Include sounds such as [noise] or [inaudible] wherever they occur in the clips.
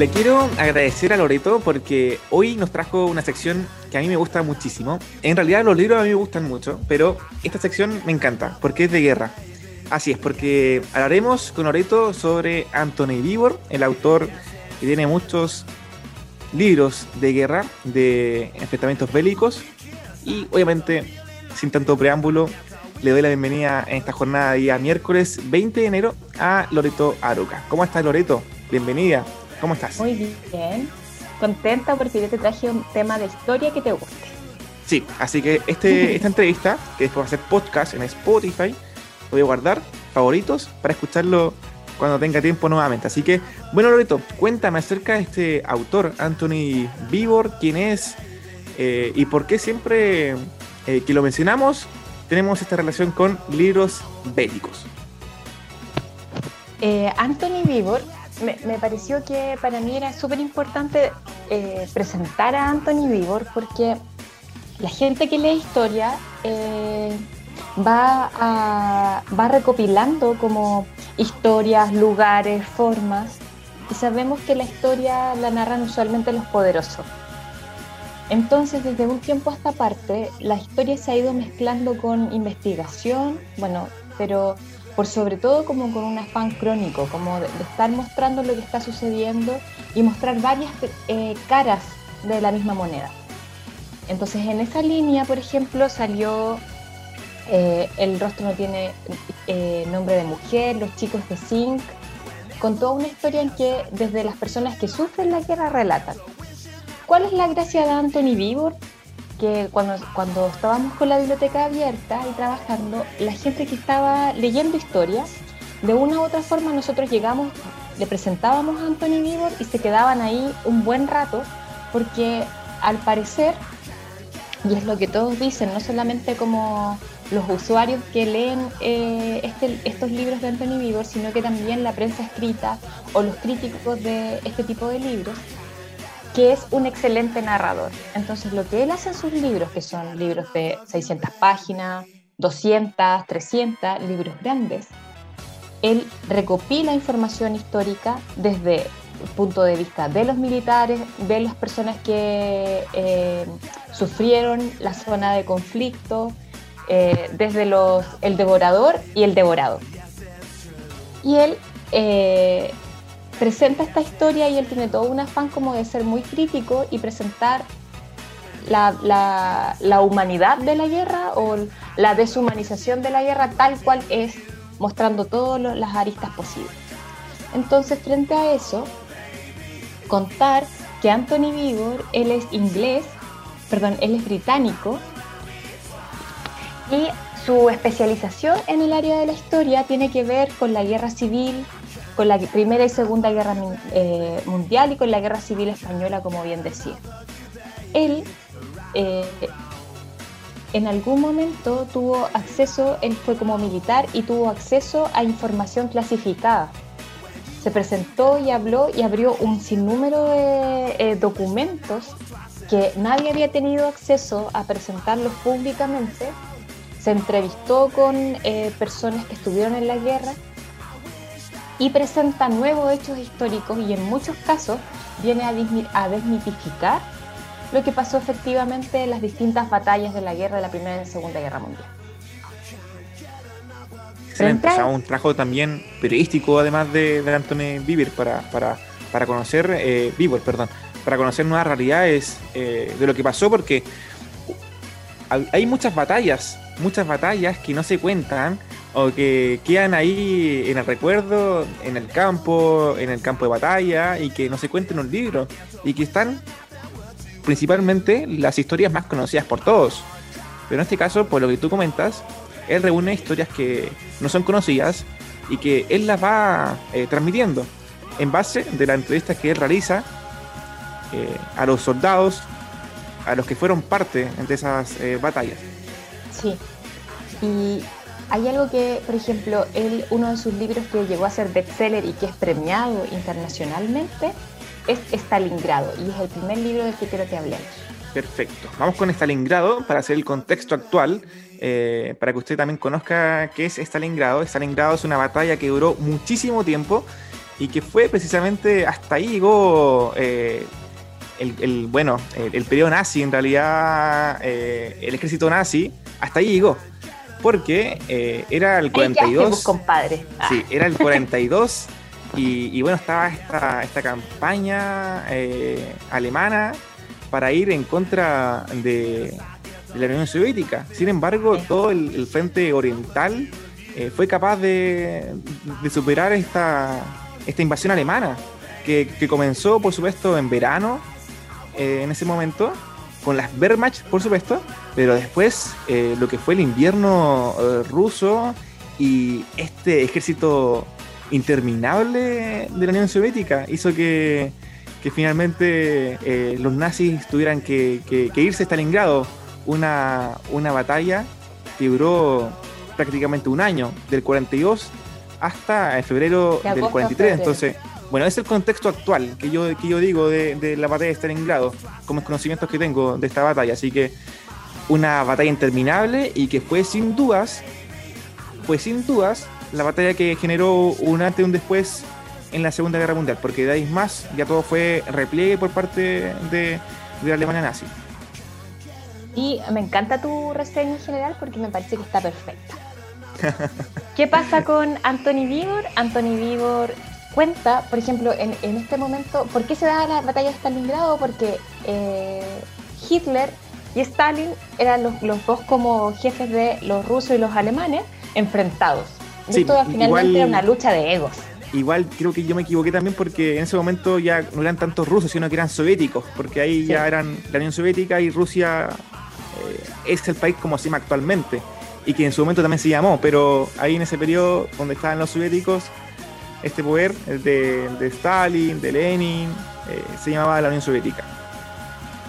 le quiero agradecer a Loreto porque hoy nos trajo una sección que a mí me gusta muchísimo. En realidad los libros a mí me gustan mucho, pero esta sección me encanta porque es de guerra. Así es, porque hablaremos con Loreto sobre Anthony Vivor, el autor que tiene muchos libros de guerra, de enfrentamientos bélicos. Y obviamente, sin tanto preámbulo, le doy la bienvenida en esta jornada día miércoles 20 de enero a Loreto Aroca. ¿Cómo estás, Loreto? Bienvenida. ¿Cómo estás? Muy bien. Contenta porque yo te traje un tema de historia que te guste. Sí, así que este, [laughs] esta entrevista, que después va a ser podcast en Spotify, lo voy a guardar, favoritos, para escucharlo cuando tenga tiempo nuevamente. Así que, bueno, Loreto, cuéntame acerca de este autor, Anthony Vivor, quién es eh, y por qué siempre eh, que lo mencionamos tenemos esta relación con libros bélicos. Eh, Anthony Vivor, me, pareció que para mí era súper importante eh, presentar a Anthony Vivor porque la gente que lee historia eh, va, va recopilando como historias, lugares, formas y sabemos que la historia la narran usualmente los poderosos. Entonces, desde un tiempo a esta parte, la historia se ha ido mezclando con investigación, bueno, pero por sobre todo como con un afán crónico, como de, estar mostrando lo que está sucediendo y mostrar varias eh, caras de la misma moneda. Entonces, en esa línea, por ejemplo, salió eh, El rostro no tiene eh, nombre de mujer, Los chicos de Zinc, con toda una historia en que desde las personas que sufren la guerra relatan. ¿Cuál es la gracia de Anthony Vivor? Que cuando, cuando estábamos con la biblioteca abierta y trabajando, la gente que estaba leyendo historia, de una u otra forma nosotros llegamos, le presentábamos a Anthony Vivor y se quedaban ahí un buen rato, porque al parecer, y es lo que todos dicen, no solamente como los usuarios que leen eh, este, estos libros de Anthony Vivor, sino que también la prensa escrita o los críticos de este tipo de libros, que es un excelente narrador. Entonces, lo que él hace en sus libros, que son libros de 600 páginas, 200, 300, libros grandes, él recopila información histórica desde el punto de vista de los militares, de las personas que eh, sufrieron la zona de conflicto, eh, desde los, el devorador y el devorado. Y él eh, presenta esta historia y él tiene todo un afán como de ser muy crítico y presentar la, la, humanidad de la guerra o la deshumanización de la guerra tal cual es, mostrando todas las aristas posibles. Entonces, frente a eso, contar que Anthony Vigor, él es inglés, perdón, él es británico, y su especialización en el área de la historia tiene que ver con la guerra civil, con la Primera y Segunda Guerra eh, Mundial y con la Guerra Civil Española, como bien decía. Él eh, en algún momento tuvo acceso, él fue como militar y tuvo acceso a información clasificada. Se presentó y habló y abrió un sinnúmero de eh, documentos que nadie había tenido acceso a presentarlos públicamente. Se entrevistó con personas que estuvieron en la guerra y presenta nuevos hechos históricos y en muchos casos viene a, desmitificar lo que pasó efectivamente en las distintas batallas de la guerra de la Primera y la Segunda Guerra Mundial. Excelente, o sea, un trabajo también periodístico además de, de Anthony Vivir para, para, para conocer, eh, perdón, para conocer nuevas realidades eh, de lo que pasó porque hay muchas batallas, muchas batallas que no se cuentan o que quedan ahí en el recuerdo, en el campo, en el campo de batalla y que no se cuenten en un libro y que están principalmente las historias más conocidas por todos. Pero en este caso, por lo que tú comentas, él reúne historias que no son conocidas y que él las va eh, transmitiendo en base de la entrevista que él realiza eh, a los soldados, a los que fueron parte de esas eh, batallas. Sí, y hay algo que, por ejemplo, él, uno de sus libros que llegó a ser bestseller y que es premiado internacionalmente es Stalingrado y es el primer libro del que quiero que hablemos. Perfecto. Vamos con Stalingrado para hacer el contexto actual, eh, para que usted también conozca qué es Stalingrado. Stalingrado es una batalla que duró muchísimo tiempo y que fue precisamente hasta ahí llegó el, el, bueno, el, periodo nazi, en realidad el ejército nazi, hasta ahí llegó. Porque era el 42. compadre. Sí, era el 42 y, bueno, estaba esta, esta campaña alemana para ir en contra de, la Unión Soviética. Sin embargo, todo el, frente oriental eh, fue capaz de, superar esta, esta invasión alemana, que, comenzó, por supuesto, en verano, eh, en ese momento, con las Wehrmacht, por supuesto, pero después eh, lo que fue el invierno ruso y este ejército interminable de la Unión Soviética hizo que que finalmente eh, los nazis tuvieran que, irse a Stalingrado, una, una batalla que duró prácticamente un año, del 42 hasta febrero del 43. Entonces, bueno, es el contexto actual que yo, que yo digo de, la batalla de Stalingrado, como los conocimientos que tengo de esta batalla. Así que una batalla interminable y que fue sin dudas, fue sin dudas la batalla que generó un antes y un después en la Segunda Guerra Mundial, porque de ahí más ya todo fue repliegue por parte de, la Alemania nazi. Y me encanta tu reseña en general porque me parece que está perfecta. [laughs] ¿Qué pasa con Anthony Vigor? Anthony Vigor cuenta, por ejemplo, en, este momento, ¿por qué se da la batalla de Stalingrado? Porque eh, Hitler y Stalin eran los, dos como jefes de los rusos y los alemanes enfrentados. Esto finalmente era una lucha de egos igual creo que yo me equivoqué también porque en ese momento ya no eran tantos rusos, sino que eran soviéticos, porque ahí ya eran la Unión Soviética y Rusia eh, es el país como se llama actualmente, y que en su momento también se llamó, pero ahí en ese periodo donde estaban los soviéticos, este poder de, de Stalin, de Lenin, eh, se llamaba la Unión Soviética.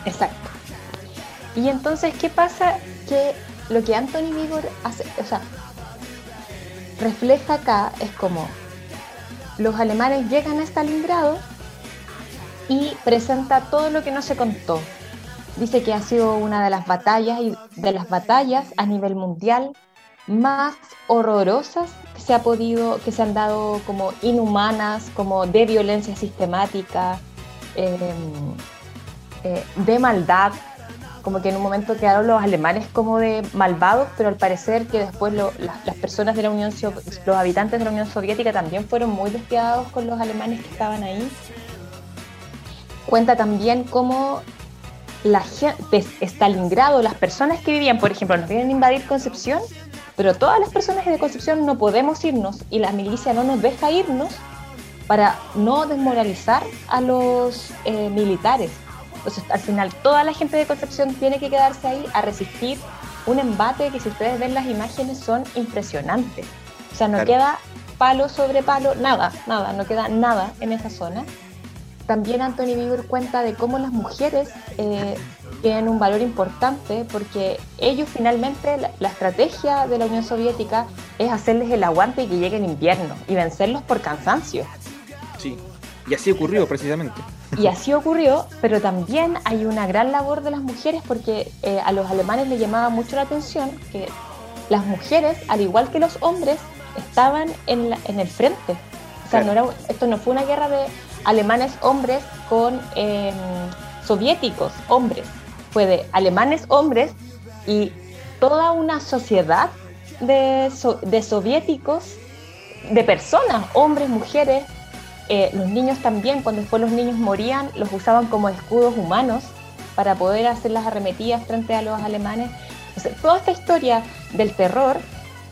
Exacto. Y entonces, ¿qué pasa? Que lo que Anthony Vigor hace, o sea, refleja acá es como los alemanes llegan a Stalingrado y presenta todo lo que no se contó. Dice que ha sido una de las batallas y de las batallas a nivel mundial más horrorosas que se ha podido, que se han dado como inhumanas, como de violencia sistemática, em, eh, de maldad, como que en un momento quedaron los alemanes como de malvados, pero al parecer que después las personas de la Unión, los habitantes de la Unión Soviética también fueron muy despiadados con los alemanes que estaban ahí. Cuenta también cómo la gente Stalingrado, las personas que vivían, por ejemplo, nos vienen a invadir Concepción, pero todas las personas de Concepción no podemos irnos y la milicia no nos deja irnos para no desmoralizar a los eh, militares entonces, al final, toda la gente de Concepción tiene que quedarse ahí a resistir un embate que, si ustedes ven las imágenes, son impresionantes. O sea, no queda palo sobre palo, nada, nada, no queda nada en esa zona. También Anthony Bieber cuenta de cómo las mujeres eh, tienen un valor importante porque ellos finalmente, la, la, estrategia de la Unión Soviética es hacerles el aguante y que llegue el invierno y vencerlos por cansancio. Sí, y así ocurrió precisamente. Y así ocurrió, pero también hay una gran labor de las mujeres porque eh, a los alemanes les llamaba mucho la atención que las mujeres, al igual que los hombres, estaban en, el frente. O sea, no era, esto no fue una guerra de alemanes hombres con em, soviéticos hombres. Fue de alemanes hombres y toda una sociedad de, de soviéticos, de personas, hombres, mujeres, eh, los niños también, cuando después los niños morían, los usaban como escudos humanos para poder hacer las arremetidas frente a los alemanes. toda esta historia del terror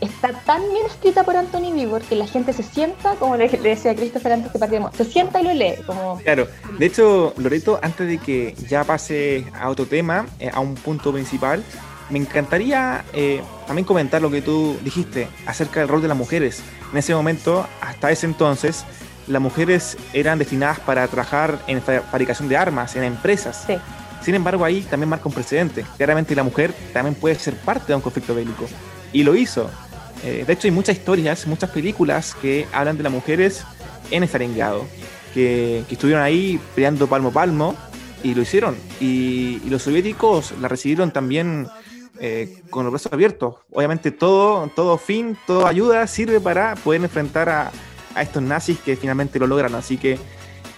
está tan bien escrita por Anthony Bieber que la gente se sienta, como le, decía Christopher antes que partimos, se sienta y lo lee. Como... Claro, de hecho, Loreto, antes de que ya pase a otro tema, eh, a un punto principal, me encantaría eh, también comentar lo que tú dijiste acerca del rol de las mujeres. En ese momento, hasta ese entonces, las mujeres eran destinadas para trabajar en fabricación de armas, en empresas. Sin embargo, ahí también marca un precedente. Claramente la mujer también puede ser parte de un conflicto bélico. Y lo hizo. Eh, de hecho, hay muchas historias, muchas películas que hablan de las mujeres en Stalingrado, que, que estuvieron ahí peleando palmo a palmo y lo hicieron. Y, los soviéticos la recibieron también eh, con los brazos abiertos. Obviamente todo, todo fin, toda ayuda sirve para poder enfrentar a, a estos nazis que finalmente lo logran. Así que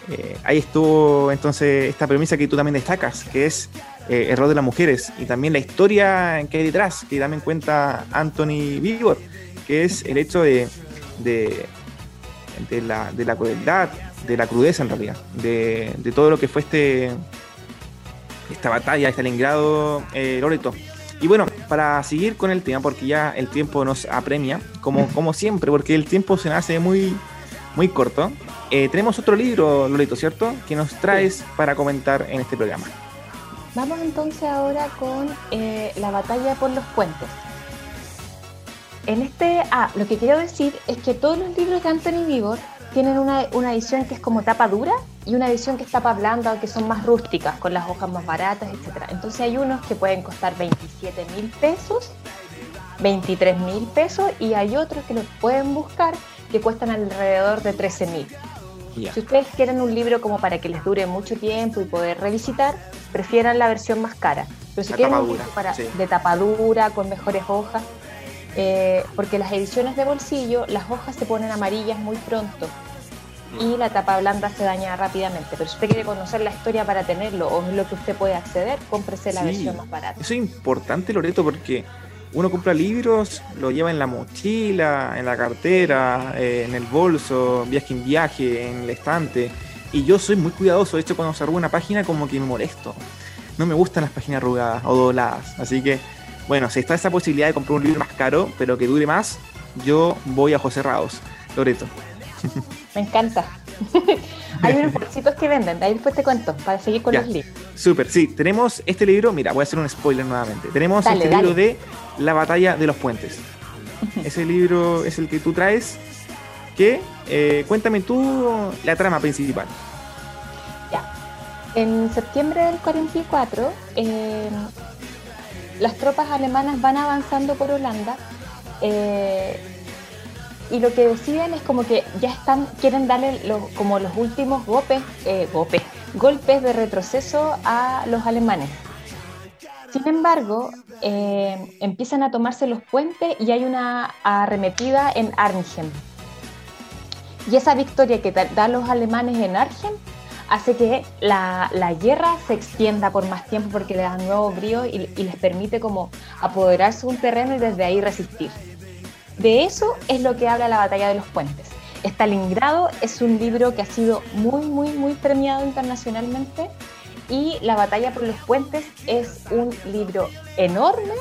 eh, ahí estuvo entonces esta premisa que tú también destacas, que es eh, el rol de las mujeres y también la historia que hay detrás, que también cuenta Anthony Vigor, que es el hecho de, de, la, crueldad, de la crudeza en realidad, de, todo lo que fue este esta batalla de Stalingrado, eh, Loreto. Y bueno, para seguir con el tema, porque ya el tiempo nos apremia, como, como siempre, porque el tiempo se hace muy, muy corto, eh, tenemos otro libro, Loreto, ¿cierto? Que nos traes para comentar en este programa. Vamos entonces ahora con eh, la batalla por los puentes. En este, ah, lo que quiero decir es que todos los libros de Anthony Vivor tienen una, edición que es como tapa dura y una edición que es tapa blanda, que son más rústicas, con las hojas más baratas, etc. Entonces hay unos que pueden costar 27 mil pesos, 23 mil pesos y hay otros que los pueden buscar que cuestan alrededor de 13 mil. Si ustedes quieren un libro como para que les dure mucho tiempo y poder revisitar, prefieran la versión más cara. Pero si quieren un libro para, de tapadura, con mejores hojas, eh, porque las ediciones de bolsillo, las hojas se ponen amarillas muy pronto y la tapa blanda se daña rápidamente. Pero si usted quiere conocer la historia para tenerlo o es lo que usted puede acceder, cómprese la versión más barata. Eso es importante, Loreto, porque uno compra libros, lo lleva en la mochila, en la cartera, eh, en el bolso, viaje en viaje, en el estante. Y yo soy muy cuidadoso, de hecho cuando se arruga una página como que me molesto. No me gustan las páginas arrugadas o dobladas, así que bueno, si está esa posibilidad de comprar un libro más caro, pero que dure más, yo voy a José Raos. Loreto. Me encanta. [laughs] Hay unos bolsitos que venden, ahí después te cuento, para seguir con los libros. Súper, sí, tenemos este libro, mira, voy a hacer un spoiler nuevamente. Tenemos este libro de La batalla de los puentes. [laughs] Ese libro es el que tú traes, que eh, cuéntame tú la trama principal. Ya. En septiembre del 44, eh, las tropas alemanas van avanzando por Holanda eh, y lo que deciden es como que ya están, quieren darle como los últimos golpes, eh, golpes de retroceso a los alemanes. Sin embargo, eh, empiezan a tomarse los puentes y hay una arremetida en Arnhem. Y esa victoria que dan los alemanes en Arnhem hace que la, guerra se extienda por más tiempo porque le da nuevo brío y, les permite como apoderarse de un terreno y desde ahí resistir. De eso es lo que habla la batalla de los puentes. Stalingrado es un libro que ha sido muy, muy, muy premiado internacionalmente y La batalla por los puentes es un libro enorme,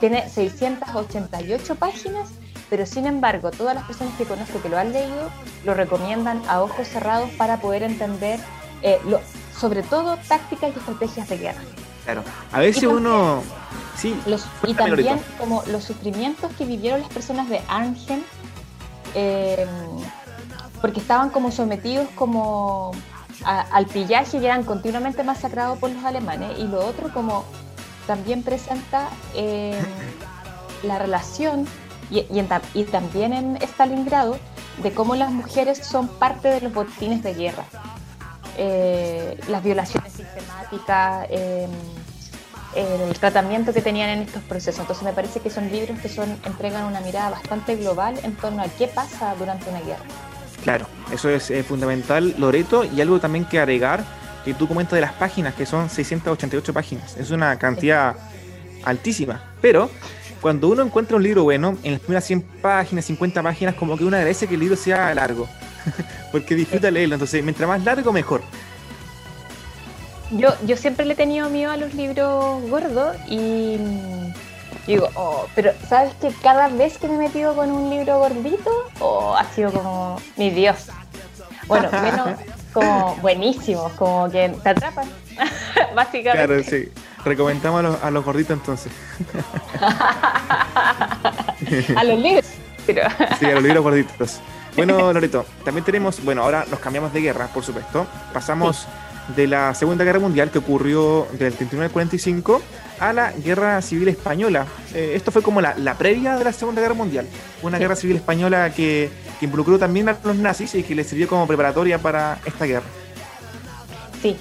tiene 688 páginas pero sin embargo todas las personas que conozco que lo han leído lo recomiendan a ojos cerrados para poder entender eh, sobre todo tácticas y estrategias de guerra. Claro, a veces uno... Sí, los, y también como los sufrimientos que vivieron las personas de Arnhem, em, porque estaban como sometidos como al pillaje y eran continuamente masacrados por los alemanes, y lo otro como también presenta em, [laughs] la relación y, también en Stalingrado de cómo las mujeres son parte de los botines de guerra. Eh, las violaciones sistemáticas, em, el tratamiento que tenían en estos procesos. Entonces me parece que son libros que son, entregan una mirada bastante global en torno a qué pasa durante una guerra. Claro, eso es fundamental, Loreto, y algo también que agregar, que tú comentas de las páginas, que son 688 páginas. Es una cantidad altísima, pero cuando uno encuentra un libro bueno, en las primeras 100 páginas, 50 páginas, como que uno agradece que el libro sea largo, [laughs] porque disfruta leerlo. Entonces, mientras más largo, mejor. Yo, yo siempre le he tenido miedo a los libros gordos y digo, oh, pero ¿sabes que cada vez que me he metido con un libro gordito, oh, ha sido como mi Dios? Bueno, menos como buenísimos, como que te atrapan, [laughs] básicamente. Claro, sí. Recomendamos a los, gorditos entonces. [laughs] a los libros. sí, a los libros gorditos. Bueno, Loreto, también tenemos, bueno, ahora nos cambiamos de guerra, por supuesto. Pasamos de la Segunda Guerra Mundial que ocurrió del 39 al 45 a la Guerra Civil Española. Eh, esto fue como la, previa de la Segunda Guerra Mundial. Una guerra civil española que, que involucró también a los nazis y que les sirvió como preparatoria para esta guerra. Sí.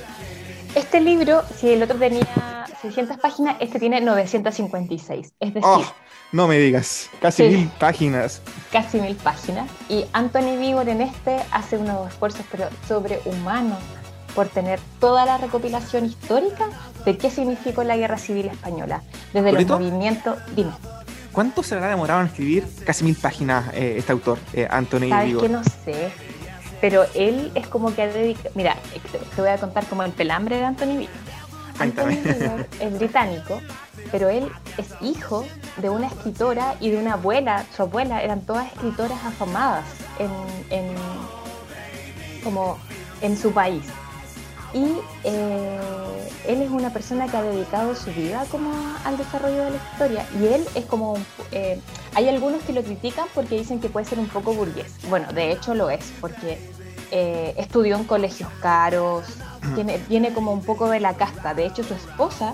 Este libro, si el otro tenía 600 páginas, este tiene 956. Es decir, oh, no me digas, casi mil páginas. casi mil páginas. Y Anthony Víbor en este hace unos esfuerzos pero sobrehumanos por tener toda la recopilación histórica de qué significó la Guerra Civil Española, desde los movimientos... Dime. ¿Cuánto se habrá demorado en escribir casi mil páginas eh, este autor, eh, Anthony ¿Sabes que no sé, pero él es como que ha dedicado... Mira, te voy a contar como el pelambre de Anthony Víbor. Anthony es británico, pero él es hijo de una escritora y de una abuela, su abuela, eran todas escritoras afamadas en, como en su país. Y eh, él es una persona que ha dedicado su vida como al desarrollo de la historia. Y él es como... Eh, hay algunos que lo critican porque dicen que puede ser un poco burgués. Bueno, de hecho lo es, porque eh, estudió en colegios caros, tiene, viene como un poco de la casta. De hecho, su esposa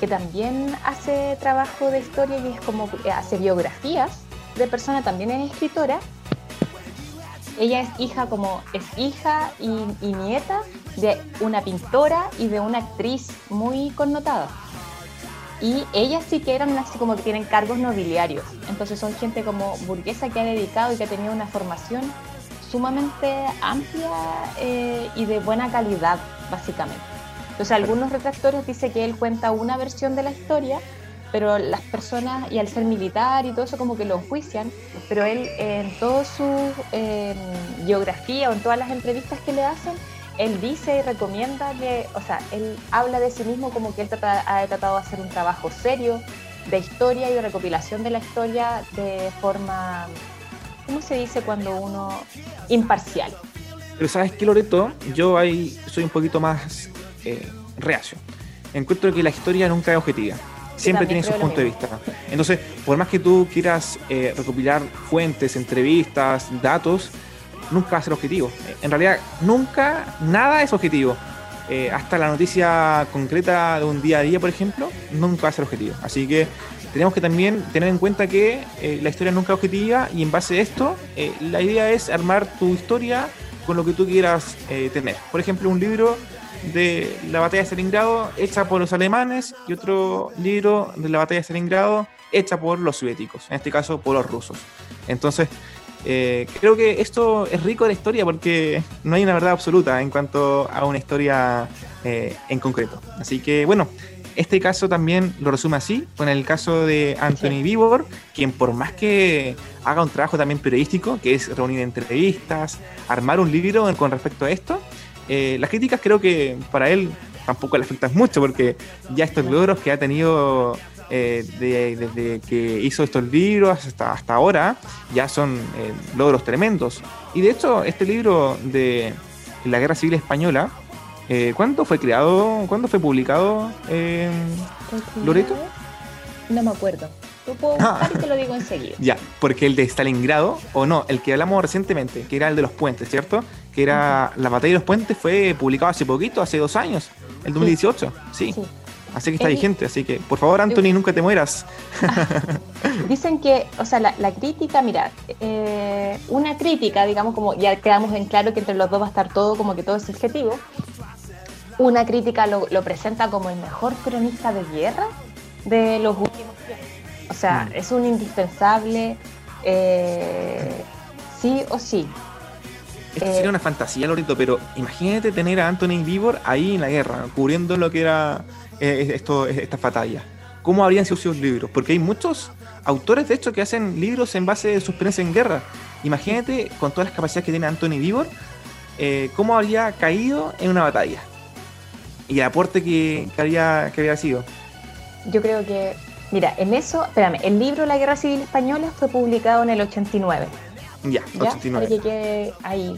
que también hace trabajo de historia y es como eh, hace biografías de personas, también es escritora. Ella es hija como es hija y, nieta de una pintora y de una actriz muy connotada. Y ellas sí que eran así como que tienen cargos nobiliarios. Entonces son gente como burguesa que ha dedicado y que ha tenido una formación sumamente amplia eh, y de buena calidad, básicamente. Entonces algunos retractores dicen que él cuenta una versión de la historia, pero las personas, y al ser militar y todo eso como que lo enjuician, pero él en toda su eh, biografía o en todas las entrevistas que le hacen, él dice y recomienda que, o sea, él habla de sí mismo como que él ha tratado de hacer un trabajo serio de historia y de recopilación de la historia de forma, ¿cómo se dice cuando uno imparcial? Pero sabes qué, Loreto, yo ahí soy un poquito más eh, reacio. Encuentro que la historia nunca es objetiva. Siempre tiene su punto de vista. Entonces, por más que tú quieras eh, recopilar fuentes, entrevistas, datos, nunca va a ser objetivo. En realidad, nunca nada es objetivo. Eh, hasta la noticia concreta de un día a día, por ejemplo, nunca va a ser objetivo. Así que tenemos que también tener en cuenta que la historia nunca es objetiva y en base a esto, la idea es armar tu historia con lo que tú quieras tener. Por ejemplo, un libro de la batalla de Stalingrado hecha por los alemanes y otro libro de la batalla de Stalingrado hecha por los soviéticos, en este caso por los rusos. Entonces, eh, creo que esto es rico de la historia porque no hay una verdad absoluta en cuanto a una historia eh, en concreto. Así que, bueno, este caso también lo resume así, con el caso de Anthony Vivor, quien por más que haga un trabajo también periodístico, que es reunir entrevistas, armar un libro con respecto a esto, eh, las críticas creo que para él tampoco le afectan mucho porque ya estos logros que ha tenido eh, desde que hizo estos libros hasta, hasta ahora ya son eh, logros tremendos. Y de hecho, este libro de la Guerra Civil Española, ¿cuándo fue creado? ¿Cuándo fue publicado, Loreto? No me acuerdo. Puedo buscar y te lo digo enseguida. Ya, porque el de Stalingrado, o no, el que hablamos recientemente, que era el de los puentes, ¿cierto? que era La batalla de los puentes, fue publicado hace poquito, hace dos años, el 2018, sí. Así que está vigente, así que por favor, Anthony, nunca te mueras. [laughs] Dicen que, o sea, la, crítica, mira, eh, una crítica, digamos, como ya quedamos en claro que entre los dos va a estar todo, como que todo es subjetivo. Una crítica lo, presenta como el mejor cronista de guerra de los últimos tiempos. O sea, mm. es un indispensable, eh, sí o sí. Esto sería una fantasía, Lorito, pero imagínate tener a Anthony Vivor ahí en la guerra, cubriendo lo que era eh, esto, estas batallas. ¿Cómo habrían sido sus libros? Porque hay muchos autores, de hecho, que hacen libros en base de su experiencia en guerra. Imagínate, con todas las capacidades que tiene Anthony Vivor, eh, cómo habría caído en una batalla. Y el aporte que, que, había, que había sido. Yo creo que, mira, en eso, espérame, el libro La Guerra Civil Española fue publicado en el 89. Ya, 89. Para que ahí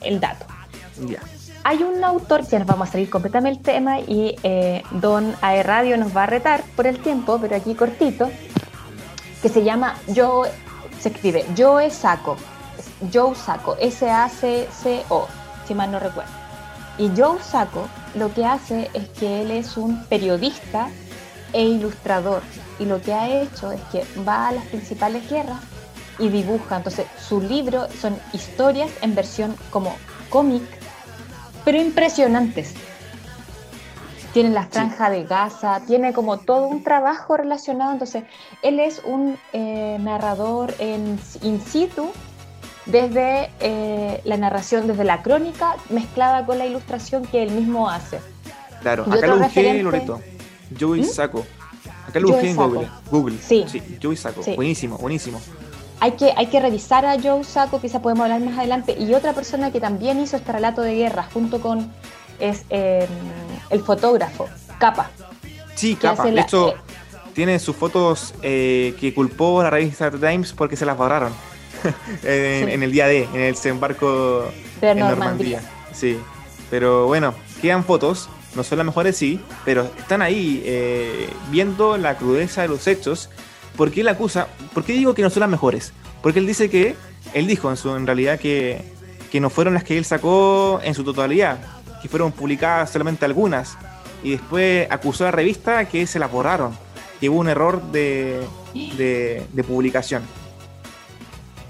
el dato. Ya. Hay un autor, ya nos vamos a salir completamente del tema y eh, Don AE Radio nos va a retar por el tiempo, pero aquí cortito, que se llama Yo, se escribe Joe Saco, Joe Saco, S-A-C-C-O, si mal no recuerdo. Y Joe Saco lo que hace es que él es un periodista e ilustrador y lo que ha hecho es que va a las principales guerras y dibuja. Entonces, su libro son historias en versión como cómic, pero impresionantes. tiene la franja de Gaza, tiene como todo un trabajo relacionado. Entonces, él es un eh, narrador en in situ desde eh, la narración, desde la crónica, mezclada con la ilustración que él mismo hace. Claro, acá lo busqué, Loreto. Joey ¿Mm? Saco. Acá lo busqué en Google. Google. Sí. sí Joey Saco. Buenísimo, buenísimo. Hay que, hay que revisar a Joe Saco, quizá podemos hablar más adelante. Y otra persona que también hizo este relato de guerra junto con es em, el fotógrafo, Capa. Sí, Capa. De hecho, eh, tiene sus fotos eh, que culpó a la revista Times porque se las borraron [laughs] en, el día D, en el desembarco de Normandía. Sí, pero bueno, quedan fotos no son las mejores, sí, pero están ahí eh, viendo la crudeza de los hechos. ¿Por qué él acusa? ¿Por qué digo que no son las mejores? Porque él dice que, él dijo en, su, en realidad que, que no fueron las que él sacó en su totalidad, que fueron publicadas solamente algunas. Y después acusó a la revista que se las borraron, que hubo un error de, de, de publicación.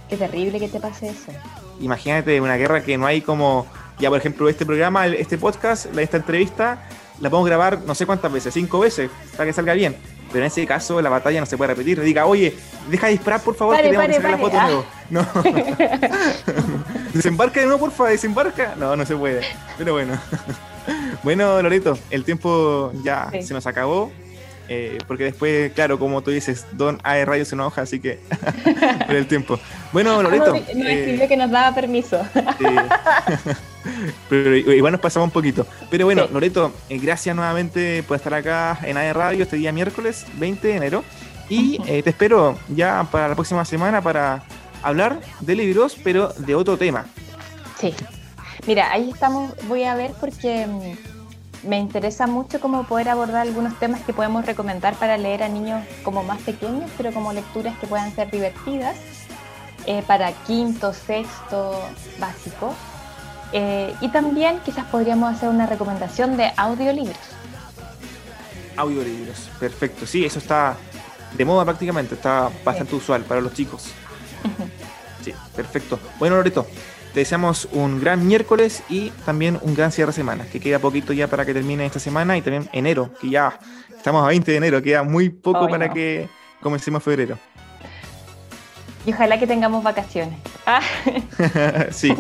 Qué terrible que te pase eso. Imagínate una guerra que no hay como ya, por ejemplo, este programa, este podcast, esta entrevista, la podemos grabar no sé cuántas veces, cinco veces, para que salga bien. Pero en ese caso la batalla no se puede repetir. Diga, oye, deja de disparar, por favor, que tengo que sacar la foto de nuevo. No. [laughs] desembarca de nuevo, por favor, desembarca. No, no se puede. Pero bueno. [laughs] bueno, Loreto, el tiempo ya se nos acabó. Eh, porque después, claro, como tú dices, Don AE Radio se enoja, así que [laughs] por el tiempo. Bueno, Loreto. No, no eh, que nos daba permiso. [laughs] Pero igual nos pasamos un poquito. Pero bueno, Loreto, eh, gracias nuevamente por estar acá en AE Radio este día miércoles 20 de enero. Y te espero ya para la próxima semana para hablar de libros, pero de otro tema. Sí. Mira, ahí estamos, voy a ver porque mm, me interesa mucho cómo poder abordar algunos temas que podemos recomendar para leer a niños como más pequeños, pero como lecturas que puedan ser divertidas eh, para quinto, sexto, básico. Eh, y también quizás podríamos hacer una recomendación de audiolibros. Audiolibros, perfecto. Sí, eso está de moda prácticamente, está bastante usual para los chicos. Sí, perfecto. Bueno, Loreto, te deseamos un gran miércoles y también un gran cierre de semana, que queda poquito ya para que termine esta semana y también enero, que ya estamos a 20 de enero, queda muy poco para que comencemos febrero. Y ojalá que tengamos vacaciones. Ah. [laughs] sí.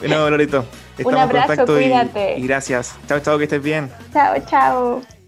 Bueno, Loreto, estamos un abrazo, cuídate. Y, y gracias. Chao, chao, que estés bien. Chao, chao.